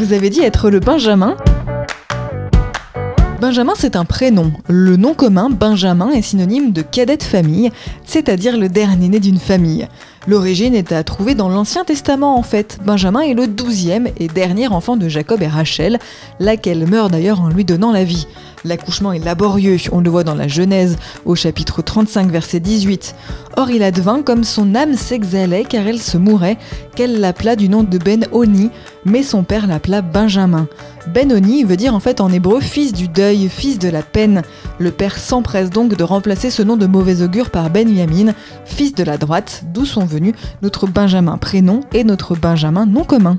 Vous avez dit être le Benjamin Benjamin, c'est un prénom. Le nom commun, Benjamin, est synonyme de cadet de famille, c'est-à-dire le dernier né d'une famille. L'origine est à trouver dans l'Ancien Testament en fait. Benjamin est le douzième et dernier enfant de Jacob et Rachel, laquelle meurt d'ailleurs en lui donnant la vie. L'accouchement est laborieux, on le voit dans la Genèse, au chapitre 35, verset 18. Or il advint comme son âme s'exhalait car elle se mourait, qu'elle l'appela du nom de Ben-Oni, mais son père l'appela Benjamin. Ben-Oni veut dire en fait en hébreu fils du deuil, fils de la peine. Le père s'empresse donc de remplacer ce nom de mauvais augure par Ben-Yamin, fils de la droite, d'où sont venus notre Benjamin prénom et notre Benjamin nom commun.